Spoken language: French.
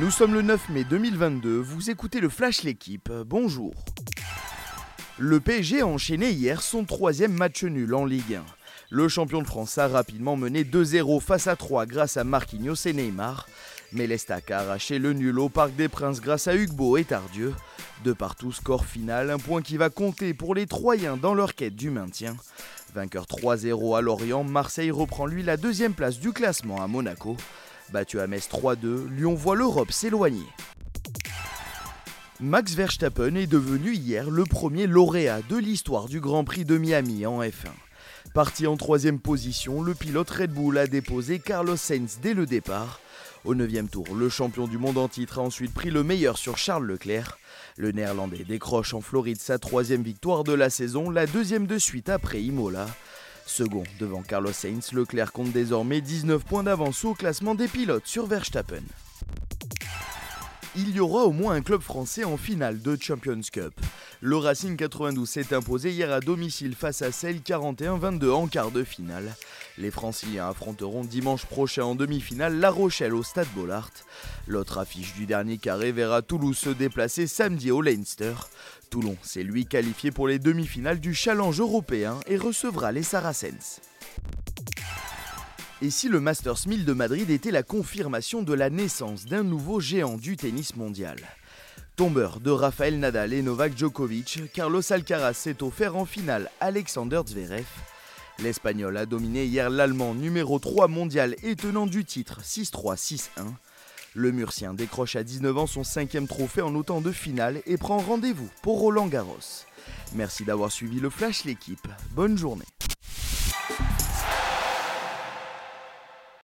Nous sommes le 9 mai 2022, vous écoutez le Flash L'équipe, bonjour. Le PSG a enchaîné hier son troisième match nul en Ligue 1. Le champion de France a rapidement mené 2-0 face à 3 grâce à Marquinhos et Neymar, mais l'Estac a arraché le nul au Parc des Princes grâce à Hugo et Tardieu. De partout, score final, un point qui va compter pour les Troyens dans leur quête du maintien. Vainqueur 3-0 à Lorient, Marseille reprend lui la deuxième place du classement à Monaco. Battu à Metz 3-2, Lyon voit l'Europe s'éloigner. Max Verstappen est devenu hier le premier lauréat de l'histoire du Grand Prix de Miami en F1. Parti en troisième position, le pilote Red Bull a déposé Carlos Sainz dès le départ. Au 9 tour, le champion du monde en titre a ensuite pris le meilleur sur Charles Leclerc. Le néerlandais décroche en Floride sa troisième victoire de la saison, la deuxième de suite après Imola. Second devant Carlos Sainz, Leclerc compte désormais 19 points d'avance au classement des pilotes sur Verstappen. Il y aura au moins un club français en finale de Champions Cup. Le Racing 92 s'est imposé hier à domicile face à Celle 41-22 en quart de finale. Les Franciliens affronteront dimanche prochain en demi-finale La Rochelle au Stade Bollard. L'autre affiche du dernier carré verra Toulouse se déplacer samedi au Leinster. Toulon s'est lui qualifié pour les demi-finales du Challenge européen et recevra les Saracens. Et si le Masters 1000 de Madrid était la confirmation de la naissance d'un nouveau géant du tennis mondial? Tombeur de Rafael Nadal et Novak Djokovic, Carlos Alcaraz s'est offert en finale Alexander Zverev. L'Espagnol a dominé hier l'Allemand numéro 3 mondial et tenant du titre 6-3-6-1. Le Murcien décroche à 19 ans son cinquième trophée en autant de finales et prend rendez-vous pour Roland Garros. Merci d'avoir suivi le Flash l'équipe. Bonne journée.